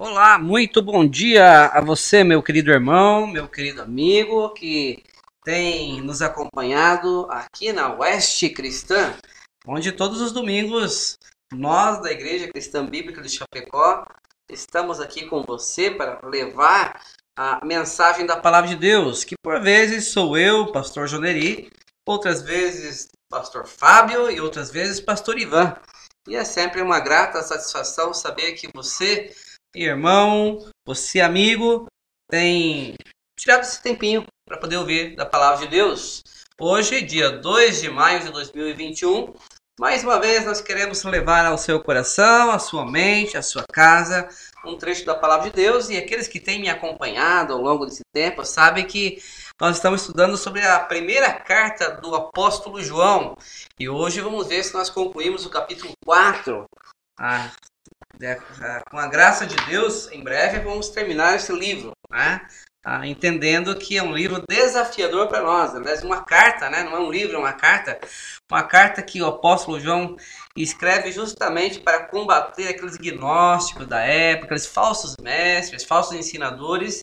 Olá, muito bom dia a você, meu querido irmão, meu querido amigo que tem nos acompanhado aqui na Oeste Cristã, onde todos os domingos nós da Igreja Cristã Bíblica de Chapecó estamos aqui com você para levar a mensagem da palavra de Deus, que por vezes sou eu, pastor Joneri, outras vezes pastor Fábio e outras vezes pastor Ivan. E é sempre uma grata satisfação saber que você, irmão, você amigo, tem tirado esse tempinho para poder ouvir da palavra de Deus. Hoje, dia 2 de maio de 2021, mais uma vez nós queremos levar ao seu coração, à sua mente, à sua casa, um trecho da palavra de Deus. E aqueles que têm me acompanhado ao longo desse tempo sabem que nós estamos estudando sobre a primeira carta do apóstolo João. E hoje vamos ver se nós concluímos o capítulo 4. Ah, com a graça de Deus, em breve vamos terminar esse livro. Né? Ah, entendendo que é um livro desafiador para nós. Aliás, uma carta, né? não é um livro, é uma carta. Uma carta que o apóstolo João escreve justamente para combater aqueles gnósticos da época, aqueles falsos mestres, falsos ensinadores,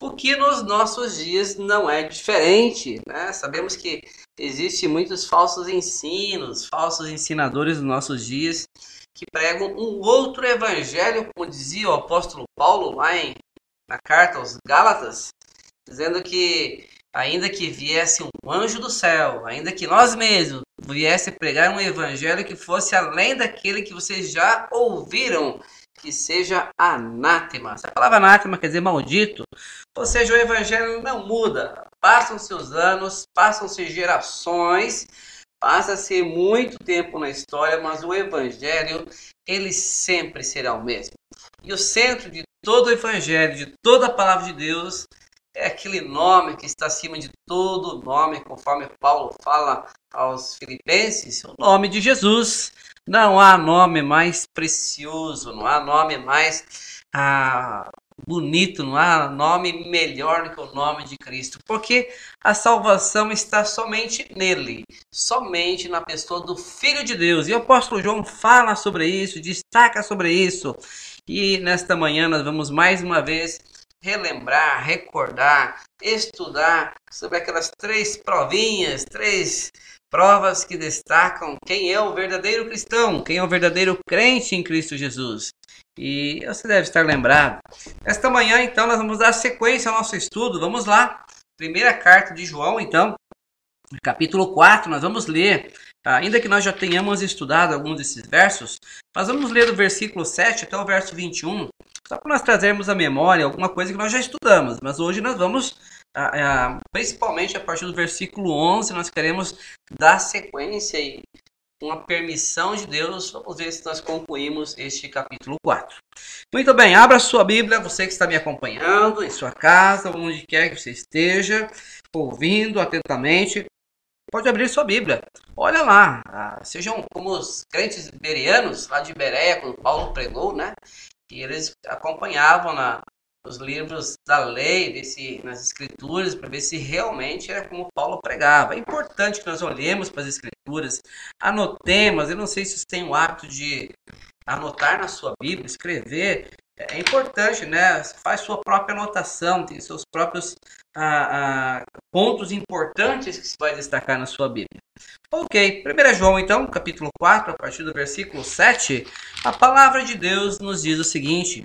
o que nos nossos dias não é diferente. Né? Sabemos que existem muitos falsos ensinos, falsos ensinadores nos nossos dias que pregam um outro evangelho, como dizia o apóstolo Paulo lá em na carta aos Gálatas, dizendo que ainda que viesse um anjo do céu, ainda que nós mesmos viesse pregar um evangelho que fosse além daquele que vocês já ouviram, que seja anátema. Essa palavra anátema quer dizer maldito. Ou seja, o evangelho não muda. Passam-se os anos, passam-se gerações, passa-se muito tempo na história, mas o evangelho ele sempre será o mesmo. E o centro de todo o evangelho, de toda a palavra de Deus, é aquele nome que está acima de todo nome, conforme Paulo fala aos Filipenses, o nome de Jesus. Não há nome mais precioso, não há nome mais ah, bonito, não há nome melhor que o nome de Cristo, porque a salvação está somente nele, somente na pessoa do Filho de Deus. E o apóstolo João fala sobre isso, destaca sobre isso. E nesta manhã nós vamos mais uma vez relembrar, recordar, estudar sobre aquelas três provinhas, três provas que destacam quem é o verdadeiro cristão, quem é o verdadeiro crente em Cristo Jesus. E você deve estar lembrado. Esta manhã, então, nós vamos dar sequência ao nosso estudo. Vamos lá. Primeira carta de João, então, capítulo 4, nós vamos ler Ainda que nós já tenhamos estudado alguns desses versos, nós vamos ler do versículo 7 até o verso 21, só para nós trazermos à memória alguma coisa que nós já estudamos. Mas hoje nós vamos, principalmente a partir do versículo 11, nós queremos dar sequência e com a permissão de Deus, vamos ver se nós concluímos este capítulo 4. Muito bem, abra sua Bíblia, você que está me acompanhando em sua casa, onde quer que você esteja, ouvindo atentamente. Pode abrir sua Bíblia. Olha lá, ah, sejam como os crentes berianos lá de Bereia, quando Paulo pregou, né? E eles acompanhavam na, os livros da lei, desse, nas escrituras, para ver se realmente era como Paulo pregava. É importante que nós olhemos para as escrituras, anotemos. Eu não sei se você tem o hábito de anotar na sua Bíblia, escrever é importante, né? Faz sua própria anotação, tem seus próprios ah, ah, pontos importantes que você vai destacar na sua Bíblia. Ok, 1 João, então, capítulo 4, a partir do versículo 7, a palavra de Deus nos diz o seguinte: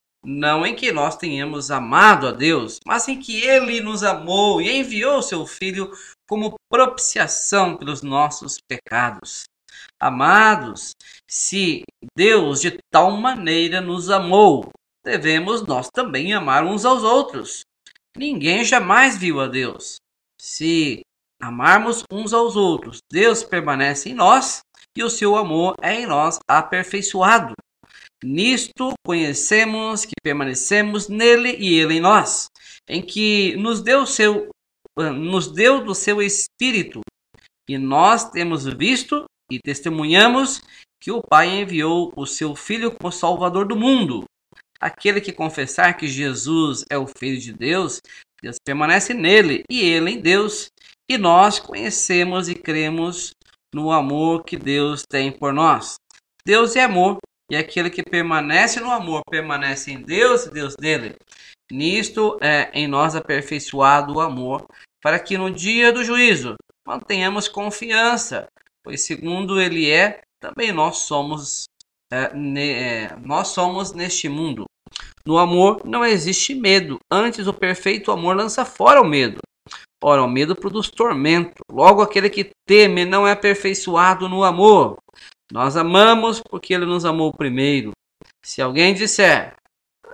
não em que nós tenhamos amado a Deus, mas em que ele nos amou e enviou seu Filho como propiciação pelos nossos pecados. Amados, se Deus de tal maneira nos amou, devemos nós também amar uns aos outros. Ninguém jamais viu a Deus. Se amarmos uns aos outros, Deus permanece em nós e o seu amor é em nós aperfeiçoado. Nisto conhecemos que permanecemos nele e ele em nós. em que nos deu, seu, nos deu do seu Espírito, e nós temos visto e testemunhamos que o Pai enviou o seu Filho como Salvador do mundo. Aquele que confessar que Jesus é o Filho de Deus, Deus permanece nele e ele em Deus. E nós conhecemos e cremos no amor que Deus tem por nós. Deus é amor, e aquele que permanece no amor permanece em Deus e Deus nele. Nisto é em nós aperfeiçoado o amor, para que no dia do juízo mantenhamos confiança, pois segundo ele é, também nós somos é, ne, é, nós somos neste mundo. No amor não existe medo, antes o perfeito amor lança fora o medo. Ora, o medo produz tormento. Logo, aquele que teme não é aperfeiçoado no amor. Nós amamos porque ele nos amou primeiro. Se alguém disser,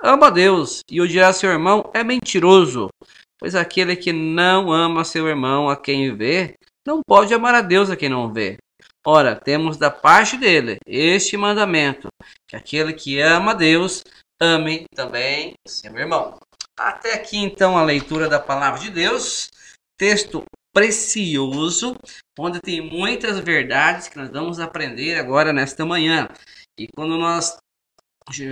ama Deus e odiar seu irmão, é mentiroso. Pois aquele que não ama seu irmão a quem vê, não pode amar a Deus a quem não vê. Ora, temos da parte dele este mandamento: que aquele que ama a Deus, ame também seu irmão. Até aqui então a leitura da palavra de Deus, texto precioso, onde tem muitas verdades que nós vamos aprender agora nesta manhã. E quando nós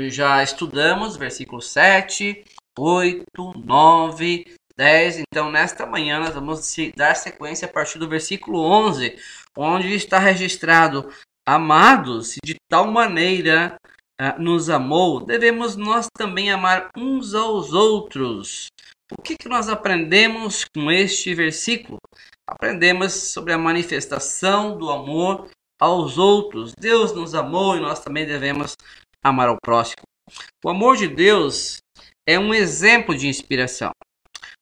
já estudamos versículo 7, 8, 9, 10. Então, nesta manhã, nós vamos dar sequência a partir do versículo 11, onde está registrado: Amados, se de tal maneira uh, nos amou, devemos nós também amar uns aos outros. O que, que nós aprendemos com este versículo? Aprendemos sobre a manifestação do amor aos outros. Deus nos amou e nós também devemos amar ao próximo. O amor de Deus é um exemplo de inspiração.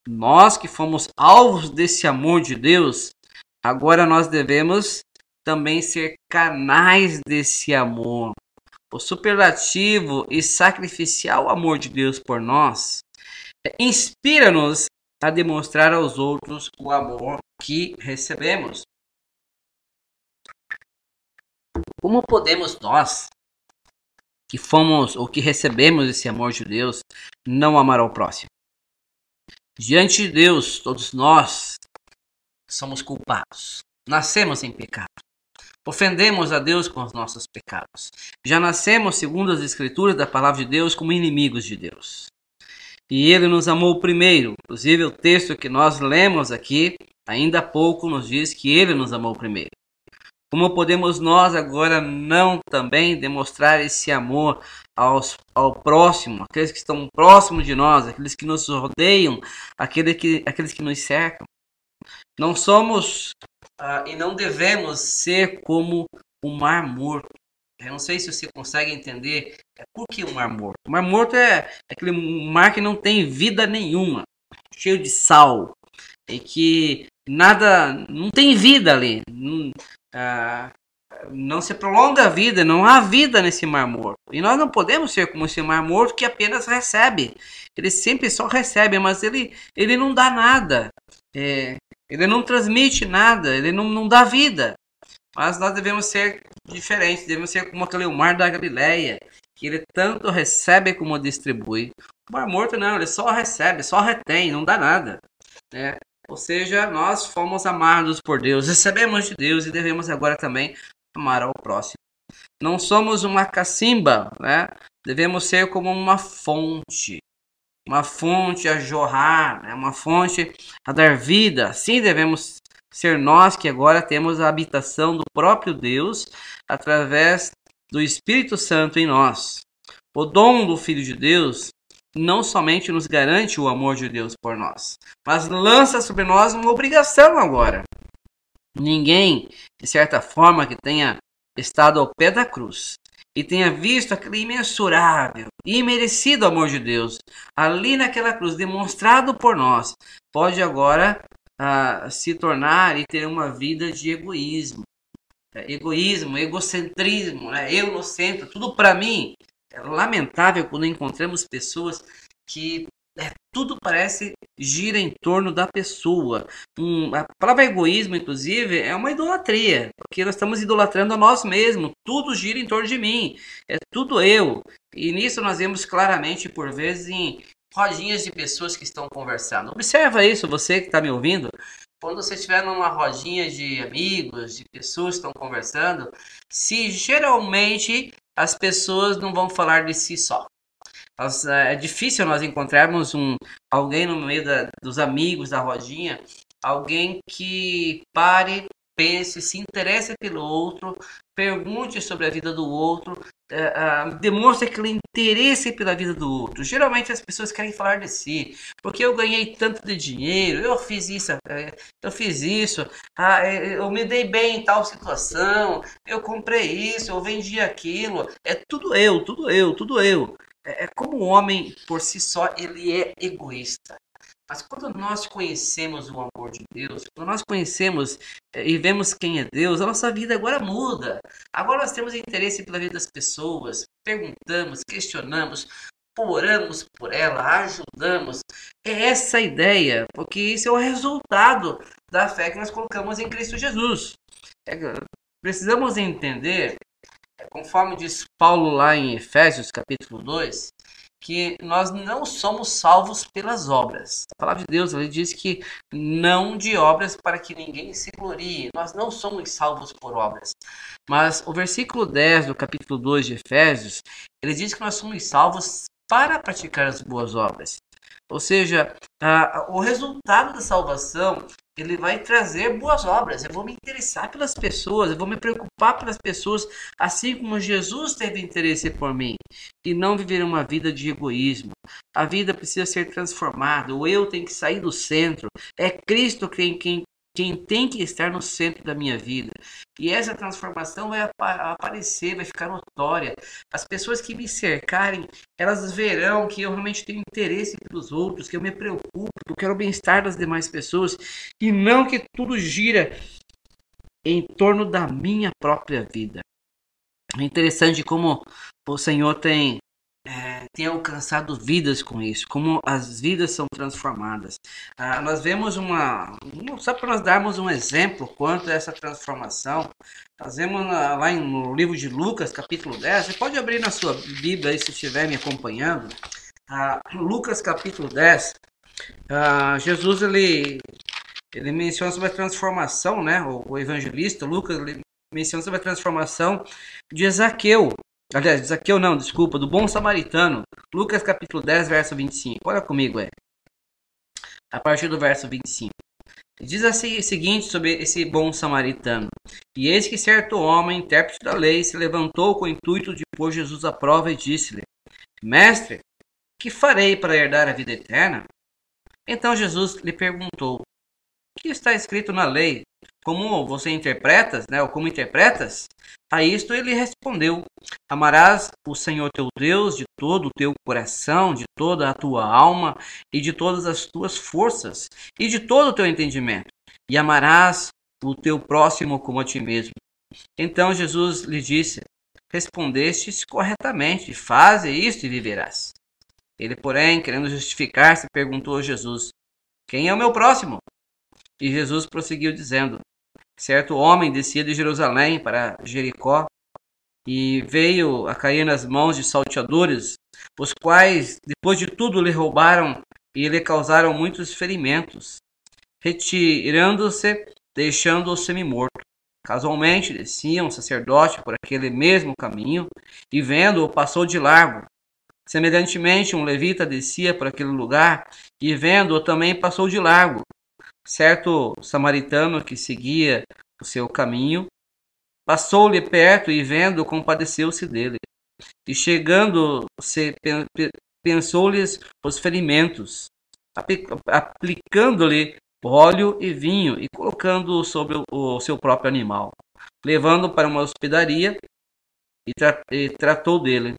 Nós que fomos alvos desse amor de Deus, agora nós devemos também ser canais desse amor. O superlativo e sacrificial amor de Deus por nós inspira-nos a demonstrar aos outros o amor que recebemos. Como podemos nós, que fomos ou que recebemos esse amor de Deus, não amar ao próximo? Diante de Deus, todos nós somos culpados. Nascemos em pecado. Ofendemos a Deus com os nossos pecados. Já nascemos, segundo as Escrituras da palavra de Deus, como inimigos de Deus. E Ele nos amou primeiro. Inclusive, o texto que nós lemos aqui, ainda há pouco, nos diz que Ele nos amou primeiro. Como podemos nós agora não também demonstrar esse amor aos, ao próximo, aqueles que estão próximos de nós, aqueles que nos rodeiam, aqueles que, aqueles que nos cercam? Não somos uh, e não devemos ser como o mar morto. Eu não sei se você consegue entender é, por que o mar morto. O mar morto é, aquele mar que não tem vida nenhuma, cheio de sal, e que nada, não tem vida ali. Não, ah, não se prolonga a vida, não há vida nesse mar morto. E nós não podemos ser como esse mar morto que apenas recebe. Ele sempre só recebe, mas ele, ele não dá nada. É, ele não transmite nada, ele não, não dá vida. Mas nós devemos ser diferentes, devemos ser como aquele mar da Galileia, que ele tanto recebe como distribui. O mar morto não, ele só recebe, só retém, não dá nada. Né? Ou seja, nós fomos amados por Deus, recebemos de Deus e devemos agora também amar ao próximo. Não somos uma cacimba, né? Devemos ser como uma fonte, uma fonte a jorrar, né? uma fonte a dar vida. Assim devemos ser nós que agora temos a habitação do próprio Deus através do Espírito Santo em nós. O dom do Filho de Deus não somente nos garante o amor de Deus por nós, mas lança sobre nós uma obrigação agora. Ninguém, de certa forma, que tenha estado ao pé da cruz e tenha visto aquele imensurável e imerecido amor de Deus ali naquela cruz demonstrado por nós, pode agora se tornar e ter uma vida de egoísmo. É, egoísmo, egocentrismo, né? eu no centro, tudo para mim. É lamentável quando encontramos pessoas que é, tudo parece gira em torno da pessoa. Um, a palavra egoísmo, inclusive, é uma idolatria, porque nós estamos idolatrando a nós mesmos. Tudo gira em torno de mim, é tudo eu. E nisso nós vemos claramente, por vezes, em, rodinhas de pessoas que estão conversando. Observa isso, você que está me ouvindo. Quando você estiver numa rodinha de amigos, de pessoas que estão conversando, se geralmente as pessoas não vão falar de si só. É difícil nós encontrarmos um, alguém no meio da, dos amigos da rodinha, alguém que pare pense, se interesse pelo outro, pergunte sobre a vida do outro, uh, uh, demonstre aquele interesse pela vida do outro. Geralmente as pessoas querem falar de si, porque eu ganhei tanto de dinheiro, eu fiz isso, uh, eu fiz isso, ah, eu me dei bem em tal situação, eu comprei isso, eu vendi aquilo. É tudo eu, tudo eu, tudo eu. É, é como o homem por si só ele é egoísta. Mas quando nós conhecemos o amor de Deus, quando nós conhecemos eh, e vemos quem é Deus, a nossa vida agora muda. Agora nós temos interesse pela vida das pessoas, perguntamos, questionamos, oramos por ela, ajudamos. É essa a ideia, porque isso é o resultado da fé que nós colocamos em Cristo Jesus. É, precisamos entender, conforme diz Paulo lá em Efésios capítulo 2, que nós não somos salvos pelas obras. A palavra de Deus ele diz que não de obras para que ninguém se glorie. Nós não somos salvos por obras. Mas o versículo 10 do capítulo 2 de Efésios, ele diz que nós somos salvos para praticar as boas obras. Ou seja, a, o resultado da salvação ele vai trazer boas obras. Eu vou me interessar pelas pessoas, eu vou me preocupar pelas pessoas, assim como Jesus teve interesse por mim, e não viver uma vida de egoísmo. A vida precisa ser transformada, o eu tem que sair do centro. É Cristo quem, quem, quem tem que estar no centro da minha vida. E essa transformação vai aparecer, vai ficar notória. As pessoas que me cercarem, elas verão que eu realmente tenho interesse pelos outros, que eu me preocupo, que eu quero o bem-estar das demais pessoas e não que tudo gira em torno da minha própria vida. É interessante como o Senhor tem é, tem alcançado vidas com isso, como as vidas são transformadas. Ah, nós vemos uma, só para nós darmos um exemplo quanto a essa transformação, nós vemos lá no livro de Lucas, capítulo 10, você pode abrir na sua Bíblia aí se estiver me acompanhando, ah, Lucas capítulo 10, ah, Jesus ele, ele menciona sobre a transformação, né, o, o evangelista Lucas menciona sobre a transformação de Ezaqueu, Aliás, Zaqueu não, desculpa, do bom samaritano. Lucas capítulo 10, verso 25. Olha comigo, é. A partir do verso 25. Diz assim, o seguinte sobre esse bom samaritano. E eis que certo homem, intérprete da lei, se levantou com o intuito de pôr Jesus à prova e disse-lhe: Mestre, que farei para herdar a vida eterna? Então Jesus lhe perguntou: que está escrito na lei? Como você interpretas, né, ou como interpretas? A isto ele respondeu: Amarás o Senhor teu Deus de todo o teu coração, de toda a tua alma e de todas as tuas forças e de todo o teu entendimento, e amarás o teu próximo como a ti mesmo. Então Jesus lhe disse: Respondestes corretamente, faze isto e viverás. Ele, porém, querendo justificar-se, perguntou a Jesus: Quem é o meu próximo? E Jesus prosseguiu dizendo: Certo homem descia de Jerusalém para Jericó e veio a cair nas mãos de salteadores, os quais, depois de tudo, lhe roubaram e lhe causaram muitos ferimentos, retirando-se, deixando-o semi-morto. Casualmente descia um sacerdote por aquele mesmo caminho e, vendo-o, passou de largo. Semelhantemente, um levita descia por aquele lugar e, vendo-o, também passou de largo. Certo samaritano que seguia o seu caminho passou-lhe perto e, vendo, compadeceu-se dele. E chegando-se, pensou-lhes os ferimentos, aplicando-lhe óleo e vinho e colocando-o sobre o seu próprio animal, levando para uma hospedaria e, tra e tratou dele.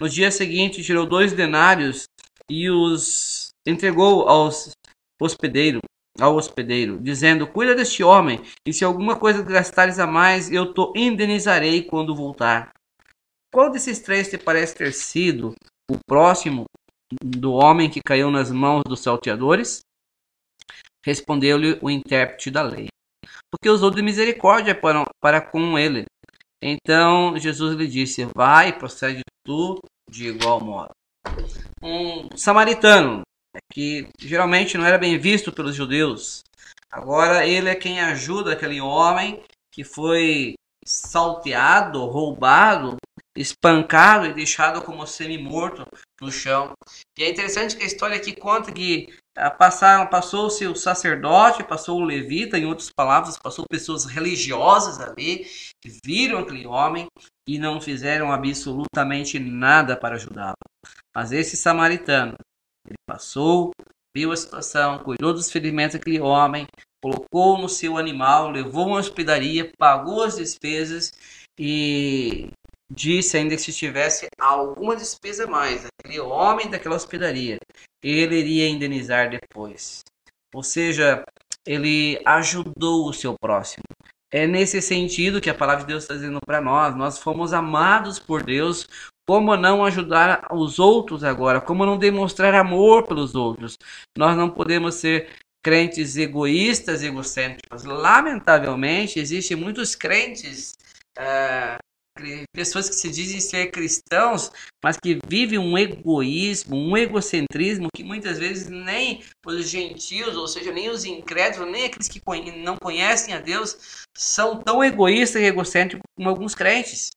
No dia seguinte, tirou dois denários e os entregou aos hospedeiros ao hospedeiro, dizendo: Cuida deste homem, e se alguma coisa gastares a mais, eu te indenizarei quando voltar. Qual desses três te parece ter sido o próximo do homem que caiu nas mãos dos salteadores? Respondeu-lhe o intérprete da lei, porque usou de misericórdia para, para com ele. Então Jesus lhe disse: Vai, procede tu de igual modo. um samaritano, que geralmente não era bem visto pelos judeus. Agora ele é quem ajuda aquele homem que foi salteado, roubado, espancado e deixado como semi-morto no chão. E é interessante que a história aqui conta que ah, passaram, passou-se o sacerdote, passou o levita, em outras palavras, passou pessoas religiosas ali, que viram aquele homem e não fizeram absolutamente nada para ajudá-lo. Mas esse samaritano, ele passou, viu a situação, cuidou dos ferimentos daquele homem, colocou no seu animal, levou uma hospedaria, pagou as despesas e disse ainda que se tivesse alguma despesa a mais, aquele homem daquela hospedaria, ele iria indenizar depois. Ou seja, ele ajudou o seu próximo. É nesse sentido que a palavra de Deus está dizendo para nós: nós fomos amados por Deus. Como não ajudar os outros agora? Como não demonstrar amor pelos outros? Nós não podemos ser crentes egoístas, egocêntricos. Lamentavelmente, existem muitos crentes uh, pessoas que se dizem ser cristãos, mas que vivem um egoísmo, um egocentrismo que muitas vezes nem os gentios, ou seja, nem os incrédulos, nem aqueles que não conhecem a Deus, são tão egoístas e egocêntricos como alguns crentes,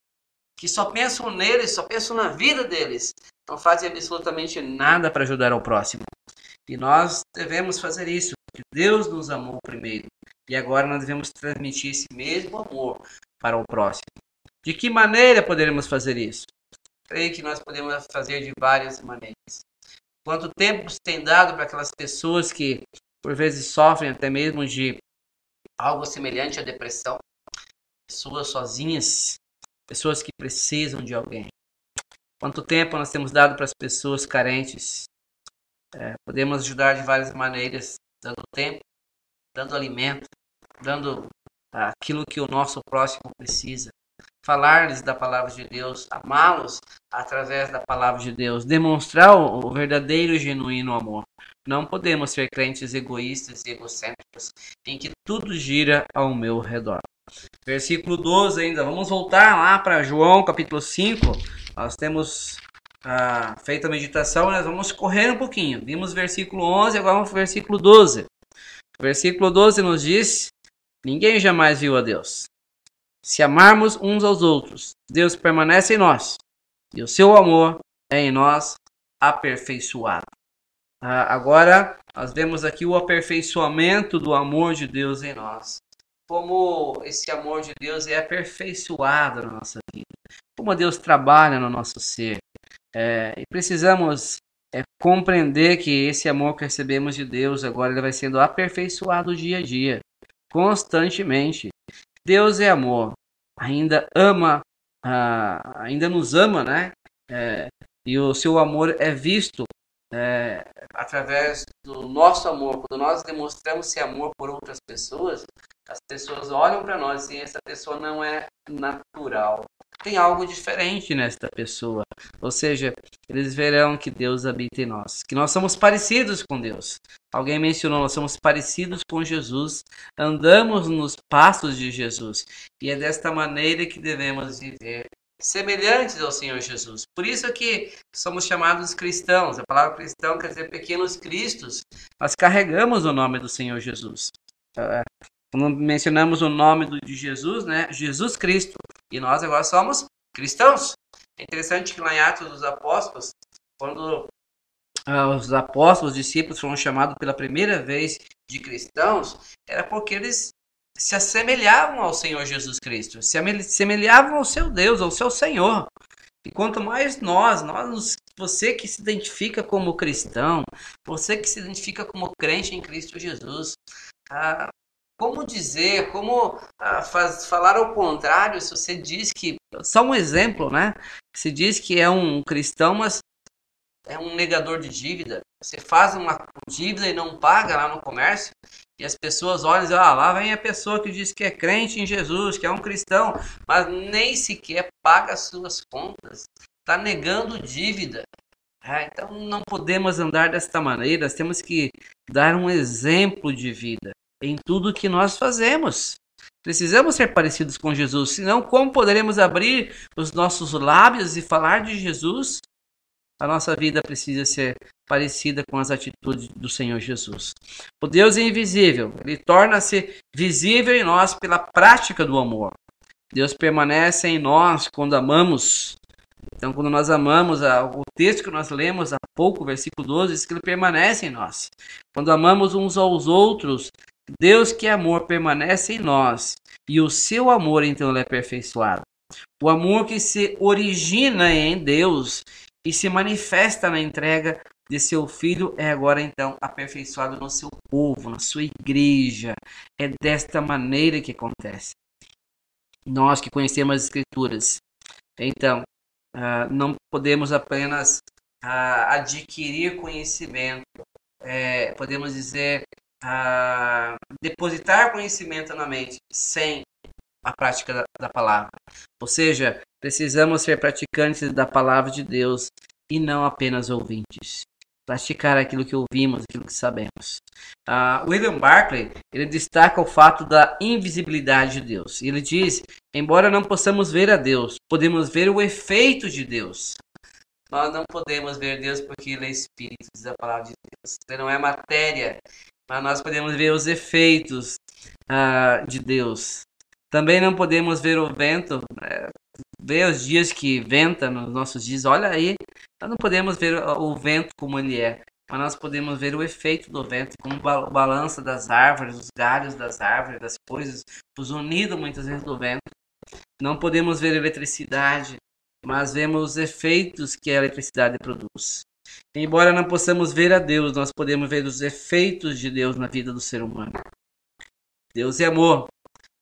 que só pensam neles, só pensam na vida deles, não fazem absolutamente nada para ajudar ao próximo. E nós devemos fazer isso, porque Deus nos amou primeiro. E agora nós devemos transmitir esse mesmo amor para o próximo. De que maneira poderemos fazer isso? Creio que nós podemos fazer de várias maneiras. Quanto tempo tem dado para aquelas pessoas que por vezes sofrem até mesmo de algo semelhante à depressão, pessoas sozinhas, pessoas que precisam de alguém. Quanto tempo nós temos dado para as pessoas carentes? É, podemos ajudar de várias maneiras, dando tempo, dando alimento, dando aquilo que o nosso próximo precisa falar-lhes da palavra de Deus, amá-los através da palavra de Deus, demonstrar o verdadeiro e genuíno amor. Não podemos ser crentes egoístas e egocêntricos em que tudo gira ao meu redor. Versículo 12 ainda. Vamos voltar lá para João capítulo 5. Nós temos ah, feito a meditação, nós vamos correr um pouquinho. Vimos versículo 11, agora vamos para versículo 12. O versículo 12 nos diz: Ninguém jamais viu a Deus. Se amarmos uns aos outros, Deus permanece em nós e o seu amor é em nós aperfeiçoado. Ah, agora, nós vemos aqui o aperfeiçoamento do amor de Deus em nós. Como esse amor de Deus é aperfeiçoado na nossa vida. Como Deus trabalha no nosso ser. É, e precisamos é, compreender que esse amor que recebemos de Deus agora ele vai sendo aperfeiçoado dia a dia, constantemente. Deus é amor, ainda ama, uh, ainda nos ama, né? É, e o seu amor é visto é, através do nosso amor. Quando nós demonstramos esse amor por outras pessoas, as pessoas olham para nós e essa pessoa não é natural tem algo diferente nesta pessoa. Ou seja, eles verão que Deus habita em nós, que nós somos parecidos com Deus. Alguém mencionou, nós somos parecidos com Jesus, andamos nos passos de Jesus. E é desta maneira que devemos viver, semelhantes ao Senhor Jesus. Por isso que somos chamados cristãos. A palavra cristão quer dizer pequenos cristos. Nós carregamos o nome do Senhor Jesus. Ah, quando mencionamos o nome de Jesus, né? Jesus Cristo. E nós agora somos cristãos. É interessante que lá em Atos dos Apóstolos, quando uh, os apóstolos, os discípulos foram chamados pela primeira vez de cristãos, era porque eles se assemelhavam ao Senhor Jesus Cristo, se assemelhavam ao seu Deus, ao seu Senhor. E quanto mais nós, nós, você que se identifica como cristão, você que se identifica como crente em Cristo Jesus, ah, como dizer, como ah, faz, falar ao contrário se você diz que. Só um exemplo, né? Se diz que é um cristão, mas é um negador de dívida. Você faz uma dívida e não paga lá no comércio, e as pessoas olham e dizem: ah, lá vem a pessoa que diz que é crente em Jesus, que é um cristão, mas nem sequer paga as suas contas, está negando dívida. É, então não podemos andar desta maneira, temos que dar um exemplo de vida em tudo que nós fazemos. Precisamos ser parecidos com Jesus, senão como poderemos abrir os nossos lábios e falar de Jesus a nossa vida precisa ser parecida com as atitudes do Senhor Jesus. O Deus é invisível, ele torna-se visível em nós pela prática do amor. Deus permanece em nós quando amamos. Então, quando nós amamos, o texto que nós lemos há pouco, versículo 12, diz que ele permanece em nós. Quando amamos uns aos outros, Deus que é amor permanece em nós e o seu amor então é aperfeiçoado. O amor que se origina em Deus e se manifesta na entrega de seu filho é agora então aperfeiçoado no seu povo, na sua igreja. É desta maneira que acontece. Nós que conhecemos as escrituras, então, uh, não podemos apenas uh, adquirir conhecimento, é, podemos dizer, uh, depositar conhecimento na mente sem a prática da, da palavra. Ou seja, precisamos ser praticantes da palavra de Deus e não apenas ouvintes. Praticar aquilo que ouvimos, aquilo que sabemos. Uh, William Barclay ele destaca o fato da invisibilidade de Deus. Ele diz: embora não possamos ver a Deus, podemos ver o efeito de Deus. Nós não podemos ver Deus porque Ele é Espírito, diz a palavra de Deus. Ele não é matéria, mas nós podemos ver os efeitos uh, de Deus. Também não podemos ver o vento, né? ver os dias que venta nos nossos dias. Olha aí, nós não podemos ver o vento como ele é, mas nós podemos ver o efeito do vento, como o balança das árvores, os galhos das árvores, das coisas, os unidos muitas vezes do vento. Não podemos ver eletricidade, mas vemos os efeitos que a eletricidade produz. Embora não possamos ver a Deus, nós podemos ver os efeitos de Deus na vida do ser humano. Deus é amor,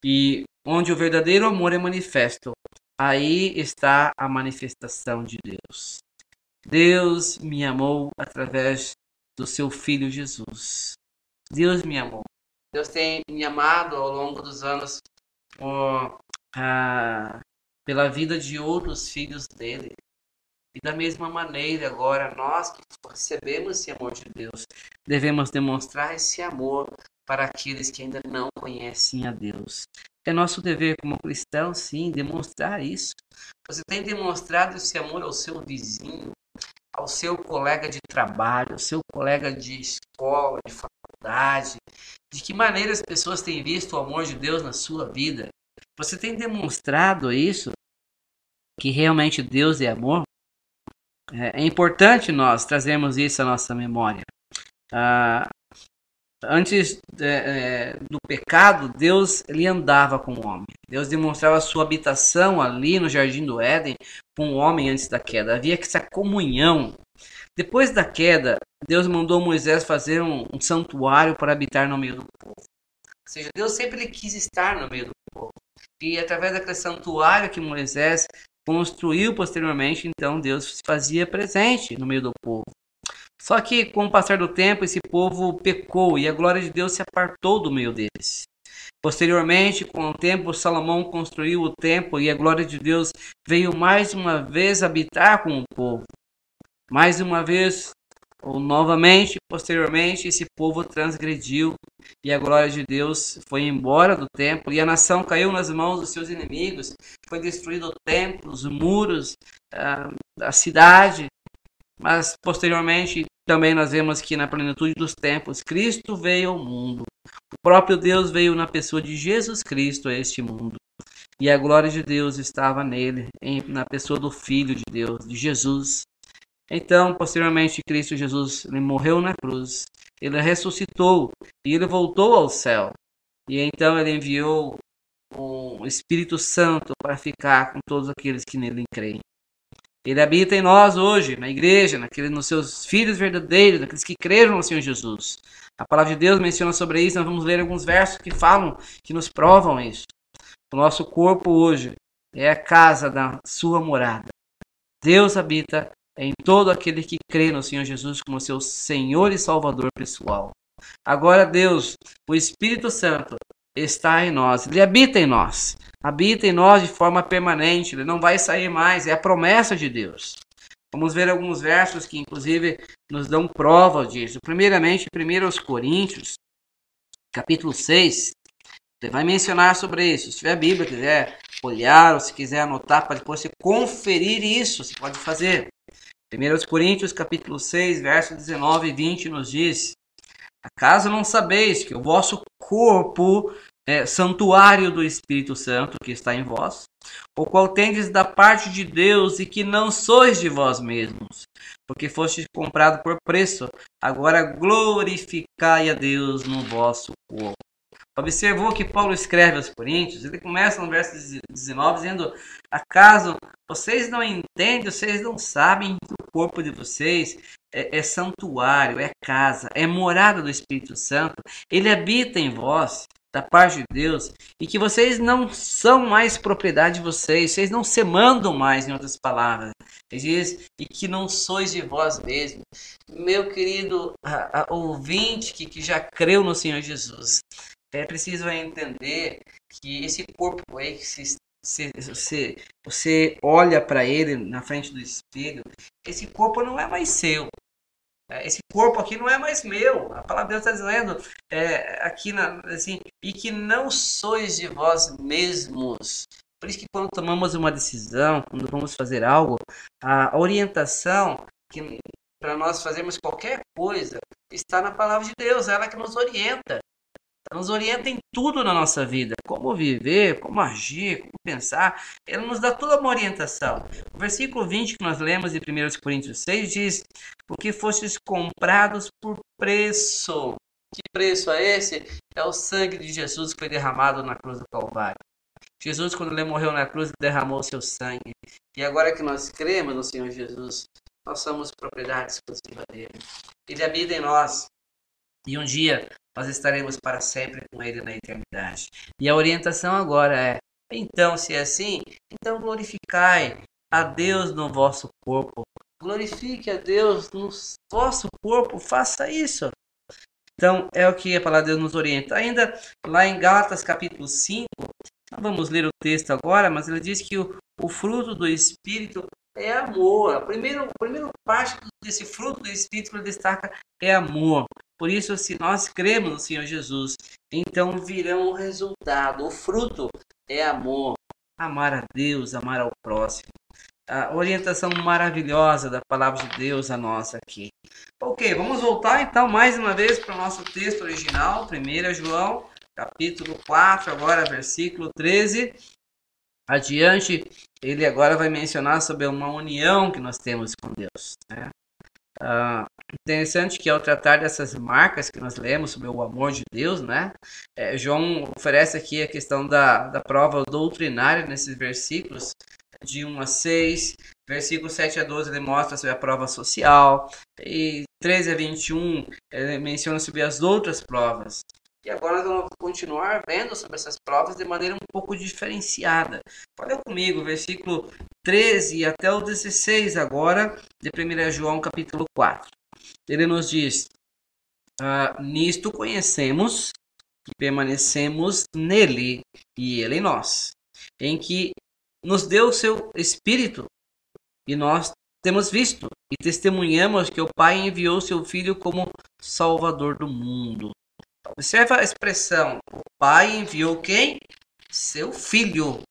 e onde o verdadeiro amor é manifesto, aí está a manifestação de Deus. Deus me amou através do seu filho Jesus. Deus me amou. Deus tem me amado ao longo dos anos por, ah, pela vida de outros filhos dele. E da mesma maneira, agora, nós que recebemos esse amor de Deus, devemos demonstrar esse amor para aqueles que ainda não conhecem a Deus. É nosso dever como cristão, sim, demonstrar isso. Você tem demonstrado esse amor ao seu vizinho, ao seu colega de trabalho, ao seu colega de escola, de faculdade. De que maneira as pessoas têm visto o amor de Deus na sua vida? Você tem demonstrado isso? Que realmente Deus é amor? É, é importante nós trazermos isso à nossa memória. Ah, antes é, é, do pecado, Deus ele andava com o homem. Deus demonstrava sua habitação ali no jardim do Éden com o homem antes da queda. Havia essa comunhão. Depois da queda, Deus mandou Moisés fazer um, um santuário para habitar no meio do povo. Ou seja, Deus sempre quis estar no meio do povo. E através daquele santuário que Moisés construiu posteriormente, então Deus se fazia presente no meio do povo. Só que com o passar do tempo, esse povo pecou e a glória de Deus se apartou do meio deles. Posteriormente, com o tempo, Salomão construiu o templo e a glória de Deus veio mais uma vez habitar com o povo. Mais uma vez, ou novamente, posteriormente, esse povo transgrediu e a glória de Deus foi embora do templo e a nação caiu nas mãos dos seus inimigos. Foi destruído o templo, os muros, a, a cidade. Mas posteriormente também nós vemos que na plenitude dos tempos Cristo veio ao mundo. O próprio Deus veio na pessoa de Jesus Cristo a este mundo. E a glória de Deus estava nele, em, na pessoa do Filho de Deus, de Jesus. Então, posteriormente, Cristo Jesus ele morreu na cruz, ele ressuscitou e ele voltou ao céu. E então ele enviou o Espírito Santo para ficar com todos aqueles que nele creem. Ele habita em nós hoje, na igreja, naquele, nos seus filhos verdadeiros, naqueles que creram no Senhor Jesus. A palavra de Deus menciona sobre isso, nós vamos ler alguns versos que falam, que nos provam isso. O nosso corpo hoje é a casa da sua morada. Deus habita em todo aquele que crê no Senhor Jesus como seu Senhor e Salvador pessoal. Agora Deus, o Espírito Santo, está em nós, ele habita em nós habita em nós de forma permanente, ele não vai sair mais, é a promessa de Deus. Vamos ver alguns versos que, inclusive, nos dão prova disso. Primeiramente, 1 Coríntios, capítulo 6, você vai mencionar sobre isso. Se tiver Bíblia, quiser olhar, ou se quiser anotar, para depois você conferir isso, você pode fazer. 1 Coríntios capítulo 6, verso 19 e 20 nos diz: Acaso não sabeis que o vosso corpo é santuário do Espírito Santo que está em vós, o qual tendes da parte de Deus e que não sois de vós mesmos, porque fostes comprado por preço, agora glorificai a Deus no vosso corpo. Observou que Paulo escreve aos Coríntios, ele começa no verso 19 dizendo: Acaso vocês não entendem, vocês não sabem que corpo de vocês é, é santuário, é casa, é morada do Espírito Santo, ele habita em vós, da parte de Deus e que vocês não são mais propriedade de vocês, vocês não se mandam mais, em outras palavras. Ele diz, e que não sois de vós mesmos. Meu querido a, a, ouvinte que, que já creu no Senhor Jesus, é preciso entender que esse corpo aí que se, se, se você olha para ele na frente do espelho, esse corpo não é mais seu. É, esse corpo aqui não é mais meu. A palavra de Deus está dizendo é, aqui na, assim, e que não sois de vós mesmos. Por isso que quando tomamos uma decisão, quando vamos fazer algo, a orientação que para nós fazermos qualquer coisa está na palavra de Deus, ela que nos orienta nos orienta em tudo na nossa vida, como viver, como agir, como pensar. Ele nos dá toda uma orientação. O versículo 20 que nós lemos em 1 Coríntios 6 diz: Porque fostes comprados por preço. Que preço é esse? É o sangue de Jesus que foi derramado na cruz do Calvário. Jesus, quando ele morreu na cruz, derramou seu sangue. E agora que nós cremos no Senhor Jesus, nós somos propriedade exclusiva dele. Ele habita em nós. E um dia nós estaremos para sempre com Ele na eternidade. E a orientação agora é: então, se é assim, então glorificai a Deus no vosso corpo. Glorifique a Deus no vosso corpo, faça isso. Então, é o que a palavra de Deus nos orienta. Ainda lá em Gálatas capítulo 5, vamos ler o texto agora, mas ele diz que o, o fruto do Espírito é amor. A primeira, a primeira parte desse fruto do Espírito que ele destaca é amor. Por isso, se nós cremos no Senhor Jesus, então virão o resultado. O fruto é amor. Amar a Deus, amar ao próximo. A orientação maravilhosa da palavra de Deus a nós aqui. Ok, vamos voltar então mais uma vez para o nosso texto original, 1 João, capítulo 4, agora versículo 13. Adiante, ele agora vai mencionar sobre uma união que nós temos com Deus. Né? Uh, interessante que ao tratar dessas marcas que nós lemos sobre o amor de Deus, né? É, João oferece aqui a questão da, da prova doutrinária nesses versículos, de 1 a 6. Versículo 7 a 12 ele mostra sobre a prova social. E 13 a 21 ele menciona sobre as outras provas. E agora vamos continuar vendo sobre essas provas de maneira um pouco diferenciada. Olha comigo, versículo 13 até o 16 agora, de 1 João capítulo 4. Ele nos diz, ah, nisto conhecemos que permanecemos nele e ele em nós, em que nos deu o seu Espírito e nós temos visto e testemunhamos que o Pai enviou seu Filho como Salvador do mundo. Observa a expressão: o pai enviou quem? Seu filho.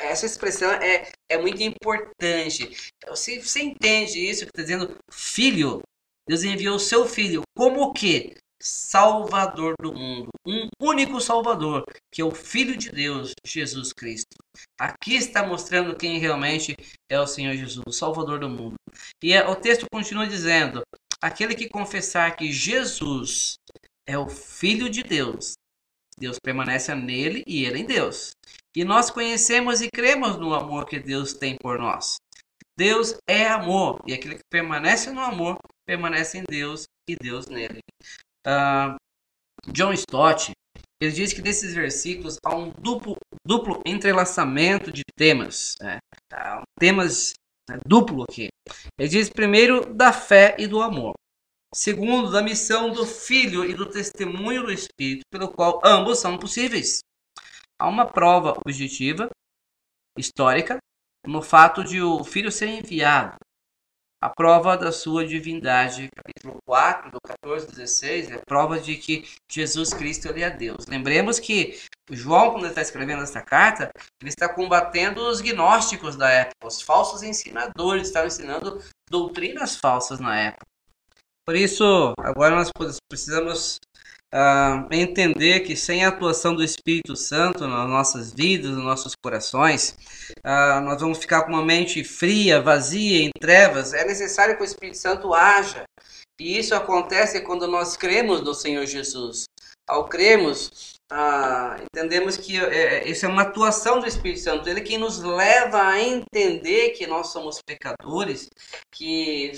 Essa expressão é, é muito importante. Você, você entende isso que está dizendo filho? Deus enviou seu filho como o que? Salvador do mundo. Um único Salvador, que é o Filho de Deus, Jesus Cristo. Aqui está mostrando quem realmente é o Senhor Jesus, o Salvador do mundo. E é, o texto continua dizendo: aquele que confessar que Jesus é o Filho de Deus. Deus permanece nele e ele em Deus. E nós conhecemos e cremos no amor que Deus tem por nós. Deus é amor, e aquele que permanece no amor permanece em Deus e Deus nele. Uh, John Stott ele diz que nesses versículos há um duplo, duplo entrelaçamento de temas, né? temas né, duplo aqui. Ele diz primeiro da fé e do amor segundo da missão do Filho e do testemunho do Espírito, pelo qual ambos são possíveis. Há uma prova objetiva, histórica, no fato de o Filho ser enviado. A prova da sua divindade, capítulo 4, do 14 ao 16, é prova de que Jesus Cristo ele é Deus. Lembremos que João, quando ele está escrevendo essa carta, ele está combatendo os gnósticos da época, os falsos ensinadores, estavam ensinando doutrinas falsas na época. Por isso, agora nós precisamos uh, entender que sem a atuação do Espírito Santo nas nossas vidas, nos nossos corações, uh, nós vamos ficar com uma mente fria, vazia, em trevas. É necessário que o Espírito Santo haja. E isso acontece quando nós cremos no Senhor Jesus. Ao cremos, ah, entendemos que é, é, isso é uma atuação do Espírito Santo. Ele é quem nos leva a entender que nós somos pecadores, que